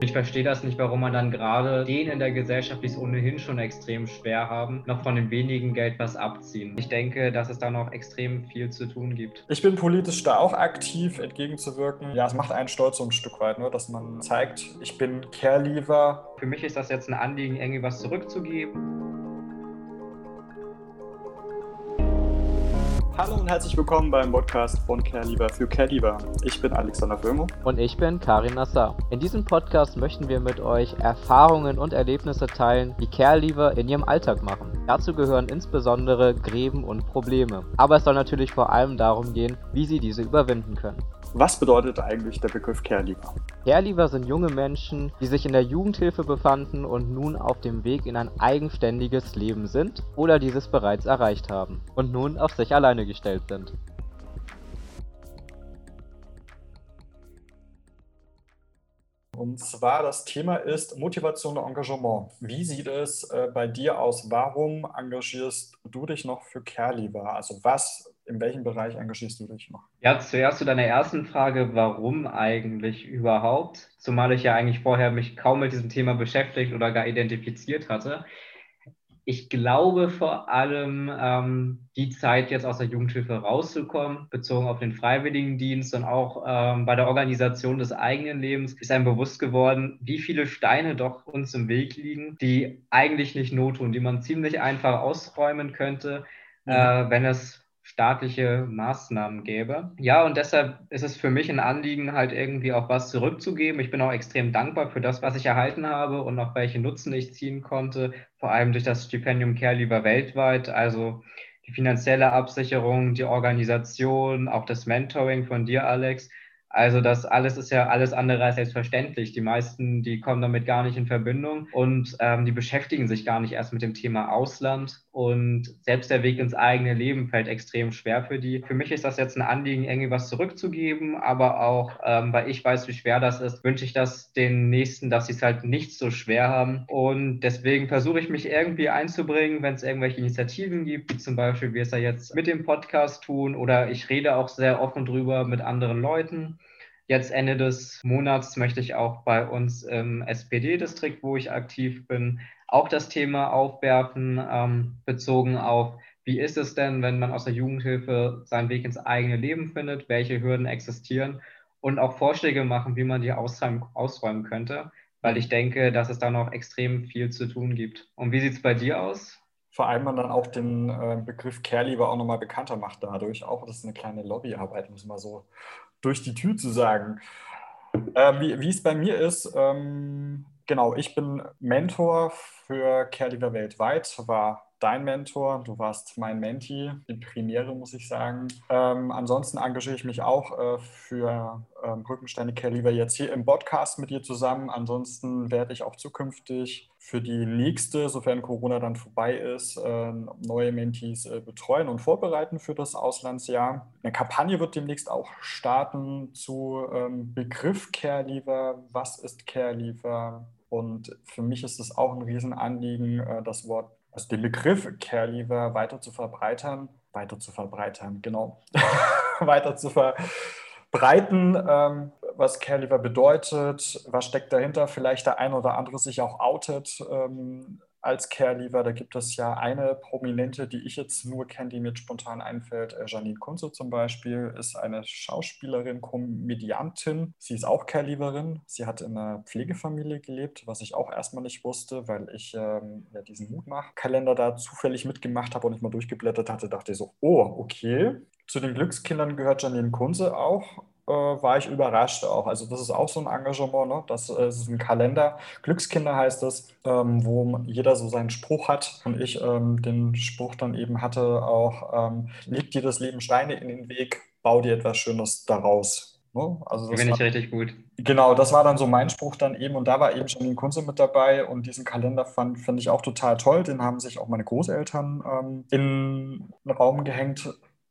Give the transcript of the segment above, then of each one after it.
Ich verstehe das nicht, warum man dann gerade denen in der Gesellschaft, die es ohnehin schon extrem schwer haben, noch von dem wenigen Geld was abziehen. Ich denke, dass es da noch extrem viel zu tun gibt. Ich bin politisch da auch aktiv, entgegenzuwirken. Ja, es macht einen stolz so ein Stück weit, ne, dass man zeigt, ich bin Care-Leaver. Für mich ist das jetzt ein Anliegen, irgendwie was zurückzugeben. Hallo und herzlich willkommen beim Podcast von CareLieber für CareLieber. Ich bin Alexander Föhmo. Und ich bin Karin Nassar. In diesem Podcast möchten wir mit euch Erfahrungen und Erlebnisse teilen, die CareLieber in ihrem Alltag machen. Dazu gehören insbesondere Gräben und Probleme. Aber es soll natürlich vor allem darum gehen, wie sie diese überwinden können. Was bedeutet eigentlich der Begriff Careleaver? Careleaver sind junge Menschen, die sich in der Jugendhilfe befanden und nun auf dem Weg in ein eigenständiges Leben sind oder dieses bereits erreicht haben und nun auf sich alleine gestellt sind. Und zwar das Thema ist Motivation und Engagement. Wie sieht es äh, bei dir aus? Warum engagierst du dich noch für Careleaver? Also was in welchem Bereich engagierst du dich noch? Ja, zuerst zu deiner ersten Frage, warum eigentlich überhaupt? Zumal ich ja eigentlich vorher mich kaum mit diesem Thema beschäftigt oder gar identifiziert hatte. Ich glaube vor allem ähm, die Zeit jetzt aus der Jugendhilfe rauszukommen, bezogen auf den Freiwilligendienst und auch ähm, bei der Organisation des eigenen Lebens, ist einem bewusst geworden, wie viele Steine doch uns im Weg liegen, die eigentlich nicht not tun, die man ziemlich einfach ausräumen könnte, mhm. äh, wenn es staatliche Maßnahmen gäbe. Ja, und deshalb ist es für mich ein Anliegen, halt irgendwie auch was zurückzugeben. Ich bin auch extrem dankbar für das, was ich erhalten habe und auch welche Nutzen ich ziehen konnte, vor allem durch das Stipendium Care lieber weltweit. Also die finanzielle Absicherung, die Organisation, auch das Mentoring von dir, Alex. Also das alles ist ja alles andere als selbstverständlich. Die meisten, die kommen damit gar nicht in Verbindung und ähm, die beschäftigen sich gar nicht erst mit dem Thema Ausland. Und selbst der Weg ins eigene Leben fällt extrem schwer für die. Für mich ist das jetzt ein Anliegen, irgendwie was zurückzugeben, aber auch, ähm, weil ich weiß, wie schwer das ist, wünsche ich das den Nächsten, dass sie es halt nicht so schwer haben. Und deswegen versuche ich mich irgendwie einzubringen, wenn es irgendwelche Initiativen gibt, wie zum Beispiel wir es ja jetzt mit dem Podcast tun oder ich rede auch sehr offen drüber mit anderen Leuten. Jetzt Ende des Monats möchte ich auch bei uns im SPD-Distrikt, wo ich aktiv bin, auch das Thema aufwerfen, ähm, bezogen auf, wie ist es denn, wenn man aus der Jugendhilfe seinen Weg ins eigene Leben findet, welche Hürden existieren und auch Vorschläge machen, wie man die ausräumen, ausräumen könnte, weil ich denke, dass es da noch extrem viel zu tun gibt. Und wie sieht es bei dir aus? Vor allem man dann auch den äh, Begriff Care-Lieber auch nochmal bekannter macht dadurch. Auch das ist eine kleine Lobbyarbeit, muss man so durch die Tür zu sagen. Äh, wie, wie es bei mir ist, ähm, genau, ich bin Mentor für Care weltweit, war dein Mentor, du warst mein Menti, die Premiere, muss ich sagen. Ähm, ansonsten engagiere ich mich auch äh, für ähm, Rückensteine Care jetzt hier im Podcast mit dir zusammen. Ansonsten werde ich auch zukünftig für die nächste, sofern Corona dann vorbei ist, äh, neue Mentees äh, betreuen und vorbereiten für das Auslandsjahr. Eine Kampagne wird demnächst auch starten zu ähm, Begriff Care Was ist Care Und für mich ist es auch ein Riesenanliegen, äh, das Wort also den Begriff Care weiter zu verbreitern, weiter zu verbreitern, genau, weiter zu verbreiten, ähm, was Care bedeutet, was steckt dahinter, vielleicht der ein oder andere sich auch outet, ähm, als Care-Leaver. Da gibt es ja eine Prominente, die ich jetzt nur kenne, die mir spontan einfällt. Äh, Janine Kunze zum Beispiel ist eine Schauspielerin, Komödiantin. Sie ist auch Care-Leaverin. Sie hat in einer Pflegefamilie gelebt, was ich auch erstmal nicht wusste, weil ich ähm, ja, diesen Mutmach-Kalender da zufällig mitgemacht habe und ich mal durchgeblättert hatte, dachte ich so, oh, okay. Zu den Glückskindern gehört Janine Kunze auch äh, war ich überrascht auch. Also das ist auch so ein Engagement, ne? das, äh, ist ein Kalender. Glückskinder heißt es, ähm, wo jeder so seinen Spruch hat und ich ähm, den Spruch dann eben hatte auch, ähm, legt dir das Leben Steine in den Weg, bau dir etwas Schönes daraus. Ne? Also das Finde ich richtig gut. Genau, das war dann so mein Spruch dann eben und da war eben schon die Kunze mit dabei und diesen Kalender fand, fand ich auch total toll. Den haben sich auch meine Großeltern ähm, in den Raum gehängt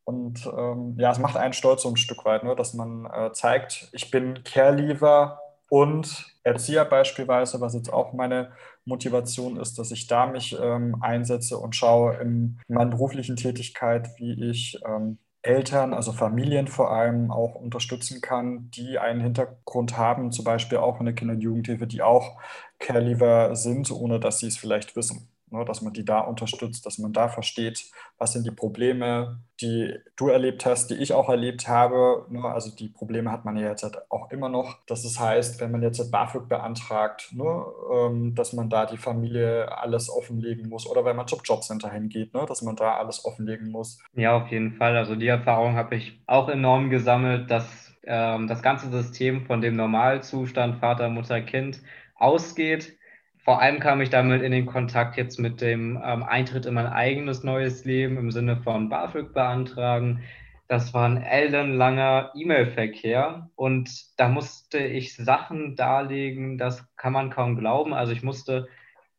und ähm, ja, es macht einen stolz so ein Stück weit, ne, dass man äh, zeigt, ich bin Care-Leaver und Erzieher beispielsweise, was jetzt auch meine Motivation ist, dass ich da mich ähm, einsetze und schaue in meiner beruflichen Tätigkeit, wie ich ähm, Eltern, also Familien vor allem auch unterstützen kann, die einen Hintergrund haben, zum Beispiel auch in der Kinder- und Jugendhilfe, die auch Caregiver sind, ohne dass sie es vielleicht wissen. Ne, dass man die da unterstützt, dass man da versteht, was sind die Probleme, die du erlebt hast, die ich auch erlebt habe. Ne, also die Probleme hat man ja jetzt halt auch immer noch. Das heißt, wenn man jetzt BAföG beantragt, ne, ähm, dass man da die Familie alles offenlegen muss oder wenn man zum Jobcenter hingeht, dass man da alles offenlegen muss. Ja, auf jeden Fall. Also die Erfahrung habe ich auch enorm gesammelt, dass ähm, das ganze System von dem Normalzustand Vater, Mutter, Kind ausgeht vor allem kam ich damit in den Kontakt jetzt mit dem ähm, Eintritt in mein eigenes neues Leben im Sinne von BAföG beantragen. Das war ein ellenlanger E-Mail-Verkehr und da musste ich Sachen darlegen, das kann man kaum glauben. Also ich musste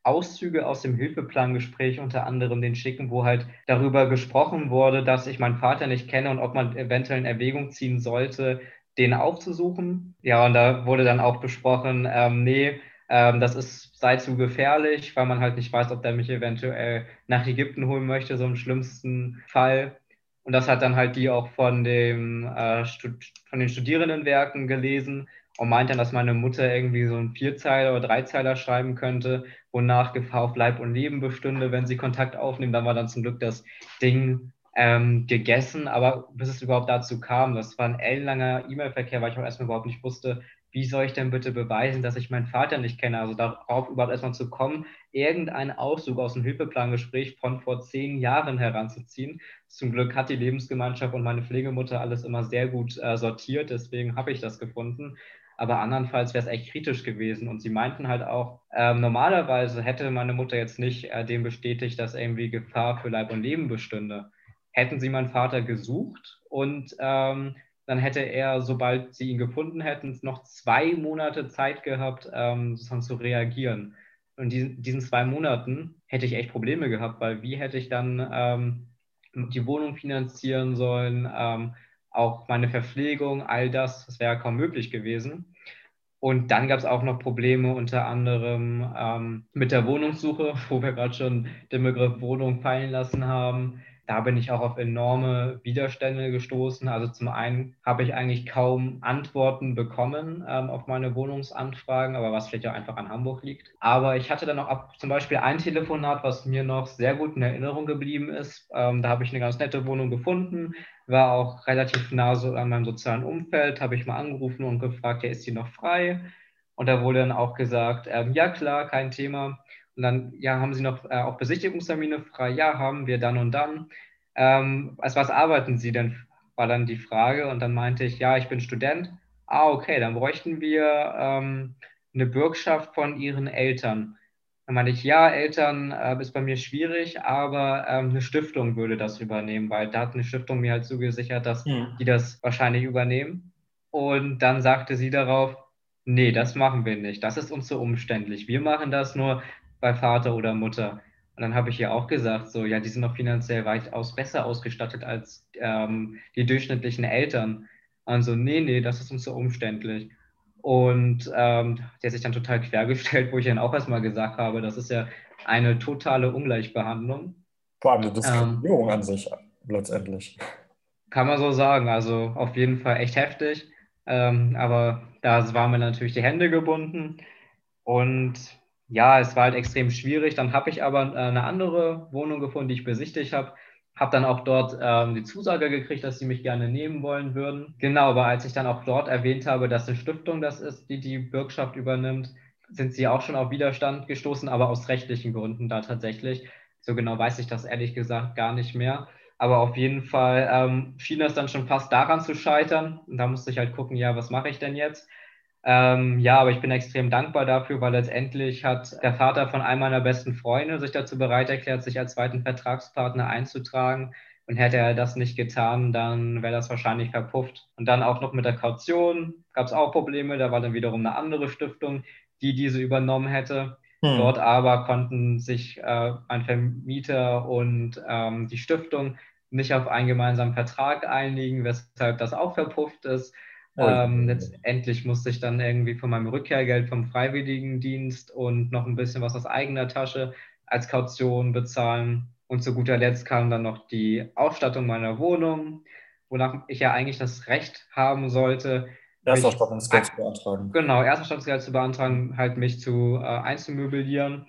Auszüge aus dem Hilfeplangespräch unter anderem den schicken, wo halt darüber gesprochen wurde, dass ich meinen Vater nicht kenne und ob man eventuell in Erwägung ziehen sollte, den aufzusuchen. Ja, und da wurde dann auch besprochen, ähm, nee, ähm, das ist, sei zu gefährlich, weil man halt nicht weiß, ob der mich eventuell nach Ägypten holen möchte, so im schlimmsten Fall. Und das hat dann halt die auch von, dem, äh, von den Studierendenwerken gelesen und meint dann, dass meine Mutter irgendwie so einen Vierzeiler oder Dreizeiler schreiben könnte, wonach Gefahr auf Leib und Leben bestünde, wenn sie Kontakt aufnehmen. Dann war dann zum Glück das Ding ähm, gegessen, aber bis es überhaupt dazu kam, das war ein ellenlanger E-Mail-Verkehr, weil ich auch erstmal überhaupt nicht wusste, wie soll ich denn bitte beweisen, dass ich meinen Vater nicht kenne? Also darauf überhaupt erstmal zu kommen, irgendeinen Auszug aus dem Hilfeplangespräch von vor zehn Jahren heranzuziehen. Zum Glück hat die Lebensgemeinschaft und meine Pflegemutter alles immer sehr gut äh, sortiert, deswegen habe ich das gefunden. Aber andernfalls wäre es echt kritisch gewesen. Und sie meinten halt auch, äh, normalerweise hätte meine Mutter jetzt nicht äh, dem bestätigt, dass irgendwie Gefahr für Leib und Leben bestünde. Hätten sie meinen Vater gesucht und ähm, dann hätte er, sobald sie ihn gefunden hätten, noch zwei Monate Zeit gehabt, ähm, sozusagen zu reagieren. Und in diesen zwei Monaten hätte ich echt Probleme gehabt, weil wie hätte ich dann ähm, die Wohnung finanzieren sollen, ähm, auch meine Verpflegung, all das, das wäre kaum möglich gewesen. Und dann gab es auch noch Probleme unter anderem ähm, mit der Wohnungssuche, wo wir gerade schon den Begriff Wohnung fallen lassen haben da bin ich auch auf enorme Widerstände gestoßen. Also zum einen habe ich eigentlich kaum Antworten bekommen ähm, auf meine Wohnungsanfragen, aber was vielleicht auch einfach an Hamburg liegt. Aber ich hatte dann auch ab, zum Beispiel ein Telefonat, was mir noch sehr gut in Erinnerung geblieben ist. Ähm, da habe ich eine ganz nette Wohnung gefunden, war auch relativ nah so an meinem sozialen Umfeld, habe ich mal angerufen und gefragt, ja, ist die noch frei? Und da wurde dann auch gesagt, ähm, ja klar, kein Thema. Und dann, ja, haben Sie noch äh, auch Besichtigungstermine frei? Ja, haben wir dann und dann. Ähm, als was arbeiten Sie denn? War dann die Frage. Und dann meinte ich, ja, ich bin Student. Ah, okay, dann bräuchten wir ähm, eine Bürgschaft von Ihren Eltern. Dann meinte ich, ja, Eltern äh, ist bei mir schwierig, aber ähm, eine Stiftung würde das übernehmen, weil da hat eine Stiftung mir halt zugesichert, dass hm. die das wahrscheinlich übernehmen. Und dann sagte sie darauf, nee, das machen wir nicht. Das ist uns zu so umständlich. Wir machen das nur, bei Vater oder Mutter. Und dann habe ich ihr auch gesagt, so, ja, die sind noch finanziell weitaus besser ausgestattet als ähm, die durchschnittlichen Eltern. Und so, nee, nee, das ist uns so umständlich. Und ähm, die hat sich dann total quergestellt, wo ich dann auch erstmal gesagt habe, das ist ja eine totale Ungleichbehandlung. Vor allem eine Diskriminierung ähm, an sich letztendlich. Kann man so sagen. Also auf jeden Fall echt heftig. Ähm, aber da waren mir natürlich die Hände gebunden. Und ja, es war halt extrem schwierig. Dann habe ich aber äh, eine andere Wohnung gefunden, die ich besichtigt habe. Habe dann auch dort ähm, die Zusage gekriegt, dass sie mich gerne nehmen wollen würden. Genau, aber als ich dann auch dort erwähnt habe, dass eine Stiftung das ist, die die Bürgschaft übernimmt, sind sie auch schon auf Widerstand gestoßen, aber aus rechtlichen Gründen da tatsächlich. So genau weiß ich das ehrlich gesagt gar nicht mehr. Aber auf jeden Fall ähm, schien das dann schon fast daran zu scheitern. Und da musste ich halt gucken, ja, was mache ich denn jetzt? Ähm, ja, aber ich bin extrem dankbar dafür, weil letztendlich hat der Vater von einem meiner besten Freunde sich dazu bereit erklärt, sich als zweiten Vertragspartner einzutragen. Und hätte er das nicht getan, dann wäre das wahrscheinlich verpufft. Und dann auch noch mit der Kaution gab es auch Probleme. Da war dann wiederum eine andere Stiftung, die diese übernommen hätte. Hm. Dort aber konnten sich äh, ein Vermieter und ähm, die Stiftung nicht auf einen gemeinsamen Vertrag einigen, weshalb das auch verpufft ist. Ähm, letztendlich musste ich dann irgendwie von meinem Rückkehrgeld vom Freiwilligendienst und noch ein bisschen was aus eigener Tasche als Kaution bezahlen. Und zu guter Letzt kam dann noch die Ausstattung meiner Wohnung. wonach ich ja eigentlich das Recht haben sollte, Erstausstattungsgeld zu beantragen. Genau, Erstausstattungsgeld zu beantragen, halt mich zu äh, einzumöblieren.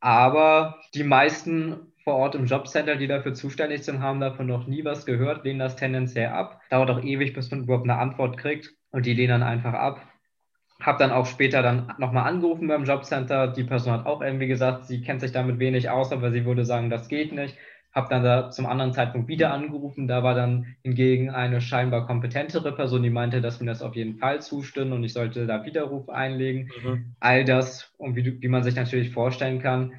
Aber die meisten vor Ort im Jobcenter, die dafür zuständig sind, haben davon noch nie was gehört, lehnen das tendenziell ab. Dauert auch ewig, bis man überhaupt eine Antwort kriegt und die lehnen dann einfach ab. Hab dann auch später dann nochmal angerufen beim Jobcenter. Die Person hat auch irgendwie gesagt, sie kennt sich damit wenig aus, aber sie würde sagen, das geht nicht habe dann da zum anderen Zeitpunkt wieder angerufen. Da war dann hingegen eine scheinbar kompetentere Person, die meinte, dass mir das auf jeden Fall zustimmt und ich sollte da Widerruf einlegen. Mhm. All das, und wie, wie man sich natürlich vorstellen kann,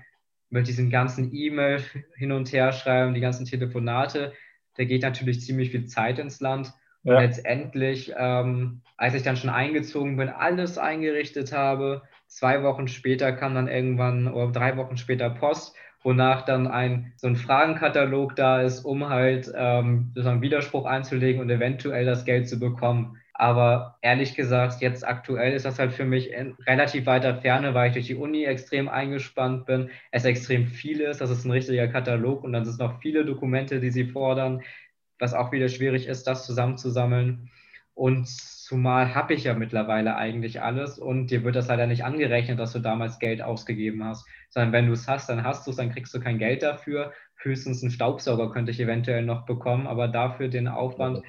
mit diesen ganzen E-Mail hin und her schreiben, die ganzen Telefonate, da geht natürlich ziemlich viel Zeit ins Land. Und ja. letztendlich, ähm, als ich dann schon eingezogen bin, alles eingerichtet habe, zwei Wochen später kam dann irgendwann, oder drei Wochen später Post wonach dann ein so ein Fragenkatalog da ist, um halt ähm, sozusagen Widerspruch einzulegen und eventuell das Geld zu bekommen. Aber ehrlich gesagt, jetzt aktuell ist das halt für mich in relativ weiter Ferne, weil ich durch die Uni extrem eingespannt bin, es extrem viel ist, das ist ein richtiger Katalog und dann sind noch viele Dokumente, die sie fordern, was auch wieder schwierig ist, das zusammenzusammeln. Und zumal habe ich ja mittlerweile eigentlich alles und dir wird das leider nicht angerechnet, dass du damals Geld ausgegeben hast, sondern wenn du es hast, dann hast du es, dann kriegst du kein Geld dafür. Höchstens einen Staubsauger könnte ich eventuell noch bekommen, aber dafür den Aufwand,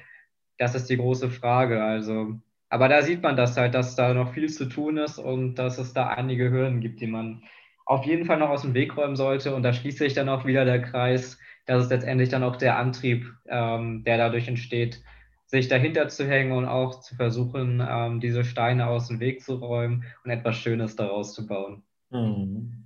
das ist die große Frage. Also, aber da sieht man das halt, dass da noch viel zu tun ist und dass es da einige Hürden gibt, die man auf jeden Fall noch aus dem Weg räumen sollte. Und da schließt sich dann auch wieder der Kreis. Das ist letztendlich dann auch der Antrieb, ähm, der dadurch entsteht, sich dahinter zu hängen und auch zu versuchen, ähm, diese Steine aus dem Weg zu räumen und etwas Schönes daraus zu bauen. Mhm.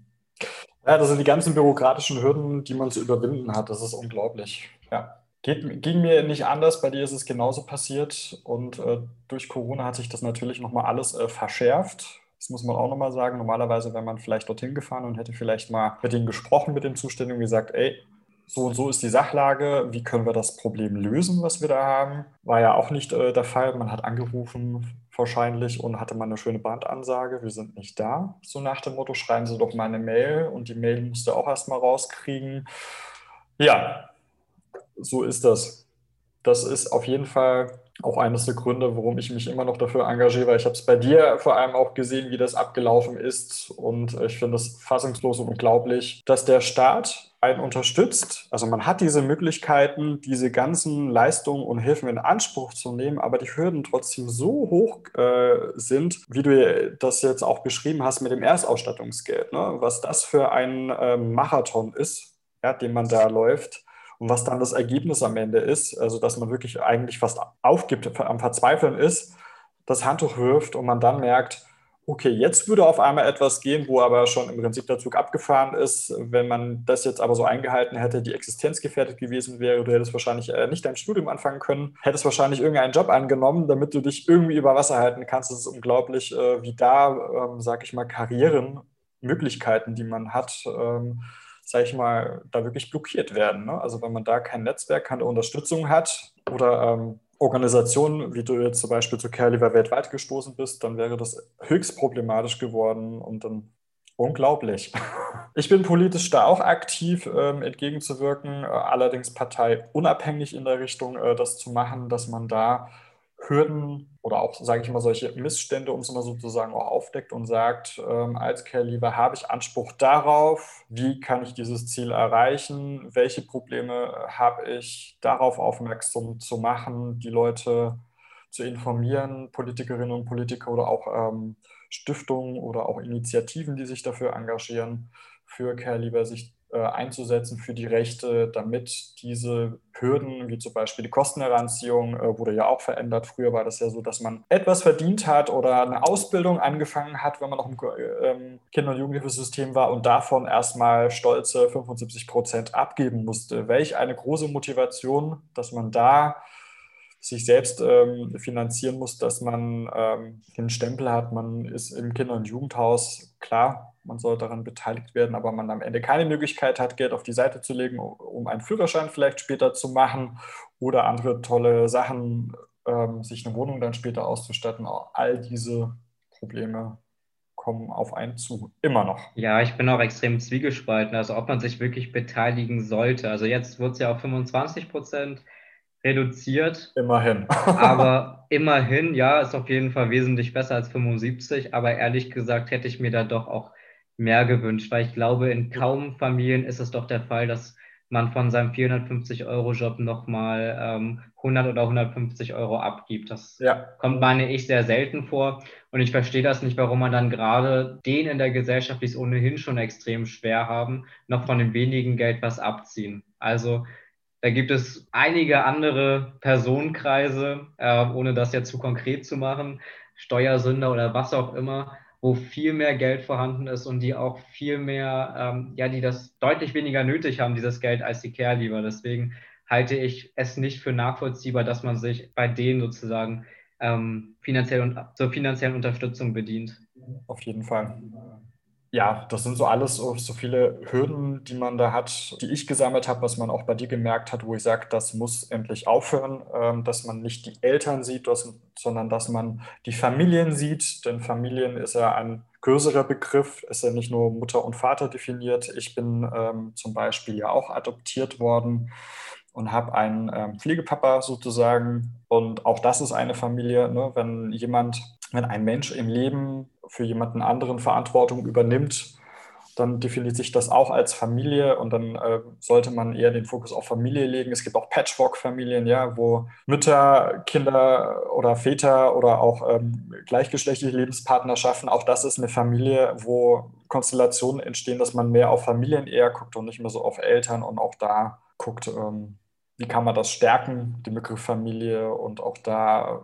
Ja, das sind die ganzen bürokratischen Hürden, die man zu überwinden hat. Das ist unglaublich. Ja. Geht, ging mir nicht anders, bei dir ist es genauso passiert und äh, durch Corona hat sich das natürlich nochmal alles äh, verschärft. Das muss man auch nochmal sagen. Normalerweise wäre man vielleicht dorthin gefahren und hätte vielleicht mal mit denen gesprochen, mit dem Zuständigen gesagt, ey, so und so ist die Sachlage, wie können wir das Problem lösen, was wir da haben. War ja auch nicht äh, der Fall. Man hat angerufen wahrscheinlich und hatte mal eine schöne Bandansage, wir sind nicht da. So nach dem Motto, schreiben Sie doch mal eine Mail und die Mail musste auch erstmal rauskriegen. Ja, so ist das. Das ist auf jeden Fall auch eines der Gründe, warum ich mich immer noch dafür engagiere, ich habe es bei dir vor allem auch gesehen, wie das abgelaufen ist und ich finde es fassungslos und unglaublich, dass der Staat einen unterstützt. Also man hat diese Möglichkeiten, diese ganzen Leistungen und Hilfen in Anspruch zu nehmen, aber die Hürden trotzdem so hoch äh, sind, wie du das jetzt auch beschrieben hast mit dem Erstausstattungsgeld. Ne? Was das für ein äh, Marathon ist, ja, den man da läuft und was dann das Ergebnis am Ende ist, also dass man wirklich eigentlich fast aufgibt, am Verzweifeln ist, das Handtuch wirft und man dann merkt, okay, jetzt würde auf einmal etwas gehen, wo aber schon im Prinzip der Zug abgefahren ist. Wenn man das jetzt aber so eingehalten hätte, die Existenz gefährdet gewesen wäre, du hättest wahrscheinlich äh, nicht dein Studium anfangen können, hättest wahrscheinlich irgendeinen Job angenommen, damit du dich irgendwie über Wasser halten kannst. Es ist unglaublich, äh, wie da, ähm, sag ich mal, Karrieren, Möglichkeiten, die man hat, ähm, sag ich mal, da wirklich blockiert werden. Ne? Also wenn man da kein Netzwerk, keine Unterstützung hat oder ähm, Organisation, wie du jetzt zum Beispiel zu Careliver weltweit gestoßen bist, dann wäre das höchst problematisch geworden und dann unglaublich. Ich bin politisch da auch aktiv, ähm, entgegenzuwirken, äh, allerdings parteiunabhängig in der Richtung, äh, das zu machen, dass man da Hürden oder auch, sage ich mal, solche Missstände uns immer sozusagen auch aufdeckt und sagt, ähm, als Care-Lieber habe ich Anspruch darauf, wie kann ich dieses Ziel erreichen, welche Probleme habe ich, darauf aufmerksam zu machen, die Leute zu informieren, Politikerinnen und Politiker oder auch ähm, Stiftungen oder auch Initiativen, die sich dafür engagieren, für Care-Lieber sich einzusetzen für die Rechte, damit diese Hürden, wie zum Beispiel die Kostenheranziehung, äh, wurde ja auch verändert. Früher war das ja so, dass man etwas verdient hat oder eine Ausbildung angefangen hat, wenn man noch im ähm, Kinder- und Jugendhilfesystem war und davon erstmal stolze 75 Prozent abgeben musste. Welch eine große Motivation, dass man da sich selbst ähm, finanzieren muss, dass man ähm, den Stempel hat, man ist im Kinder- und Jugendhaus, klar, man soll daran beteiligt werden, aber man am Ende keine Möglichkeit hat, Geld auf die Seite zu legen, um einen Führerschein vielleicht später zu machen oder andere tolle Sachen, ähm, sich eine Wohnung dann später auszustatten. All diese Probleme kommen auf einen zu, immer noch. Ja, ich bin auch extrem zwiegespalten, also ob man sich wirklich beteiligen sollte. Also jetzt wird es ja auf 25 Prozent reduziert. Immerhin. aber immerhin, ja, ist auf jeden Fall wesentlich besser als 75. Aber ehrlich gesagt hätte ich mir da doch auch mehr gewünscht, weil ich glaube, in kaum Familien ist es doch der Fall, dass man von seinem 450-Euro-Job nochmal ähm, 100 oder 150 Euro abgibt. Das ja. kommt, meine ich, sehr selten vor. Und ich verstehe das nicht, warum man dann gerade den in der Gesellschaft, die es ohnehin schon extrem schwer haben, noch von dem wenigen Geld was abziehen. Also da gibt es einige andere Personenkreise, äh, ohne das jetzt zu konkret zu machen, Steuersünder oder was auch immer, wo viel mehr Geld vorhanden ist und die auch viel mehr, ähm, ja, die das deutlich weniger nötig haben, dieses Geld, als die Care-Lieber. Deswegen halte ich es nicht für nachvollziehbar, dass man sich bei denen sozusagen ähm, finanziell und, zur finanziellen Unterstützung bedient. Auf jeden Fall ja, das sind so alles so, viele Hürden, die man da hat, die ich gesammelt habe, was man auch bei dir gemerkt hat, wo ich sage, das muss endlich aufhören, ähm, dass man nicht die Eltern sieht, sondern dass man die Familien sieht. Denn Familien ist ja ein größerer Begriff, ist ja nicht nur Mutter und Vater definiert. Ich bin ähm, zum Beispiel ja auch adoptiert worden und habe einen ähm, Pflegepapa sozusagen. Und auch das ist eine Familie, ne? wenn jemand, wenn ein Mensch im Leben für jemanden anderen Verantwortung übernimmt, dann definiert sich das auch als Familie und dann äh, sollte man eher den Fokus auf Familie legen. Es gibt auch Patchwork-Familien, ja, wo Mütter, Kinder oder Väter oder auch ähm, gleichgeschlechtliche Lebenspartnerschaften, auch das ist eine Familie, wo Konstellationen entstehen, dass man mehr auf Familien eher guckt und nicht mehr so auf Eltern und auch da guckt, ähm, wie kann man das stärken, den Begriff Familie und auch da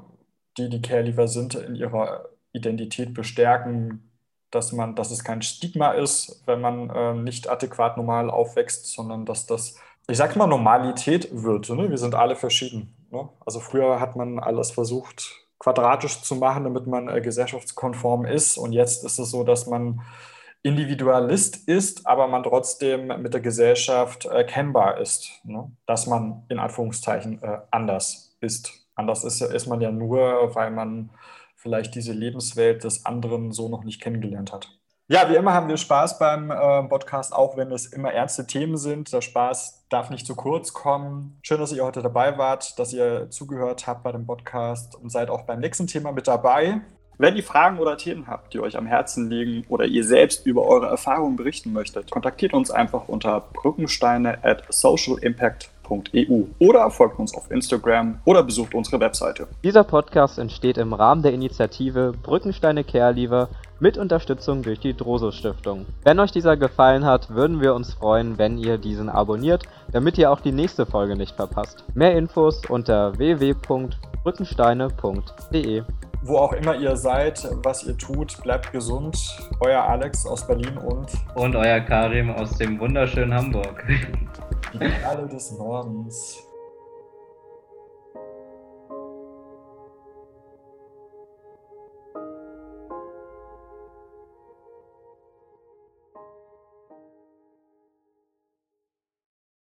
die, die Care-Liefer sind, in ihrer Identität bestärken, dass man, dass es kein Stigma ist, wenn man äh, nicht adäquat normal aufwächst, sondern dass das, ich sag mal, Normalität wird. Ne? Wir sind alle verschieden. Ne? Also früher hat man alles versucht, quadratisch zu machen, damit man äh, gesellschaftskonform ist. Und jetzt ist es so, dass man Individualist ist, aber man trotzdem mit der Gesellschaft erkennbar ist, ne? dass man in Anführungszeichen äh, anders ist. Anders ist, ist man ja nur, weil man vielleicht diese Lebenswelt des anderen so noch nicht kennengelernt hat. Ja, wie immer haben wir Spaß beim äh, Podcast, auch wenn es immer ernste Themen sind. Der Spaß darf nicht zu kurz kommen. Schön, dass ihr heute dabei wart, dass ihr zugehört habt bei dem Podcast und seid auch beim nächsten Thema mit dabei. Wenn ihr Fragen oder Themen habt, die euch am Herzen liegen oder ihr selbst über eure Erfahrungen berichten möchtet, kontaktiert uns einfach unter brückensteine at socialimpact.eu oder folgt uns auf Instagram oder besucht unsere Webseite. Dieser Podcast entsteht im Rahmen der Initiative Brückensteine Care mit Unterstützung durch die Droso Stiftung. Wenn euch dieser gefallen hat, würden wir uns freuen, wenn ihr diesen abonniert, damit ihr auch die nächste Folge nicht verpasst. Mehr Infos unter www.brückensteine.de wo auch immer ihr seid, was ihr tut, bleibt gesund. Euer Alex aus Berlin und. Und euer Karim aus dem wunderschönen Hamburg. Die Perle des Nordens.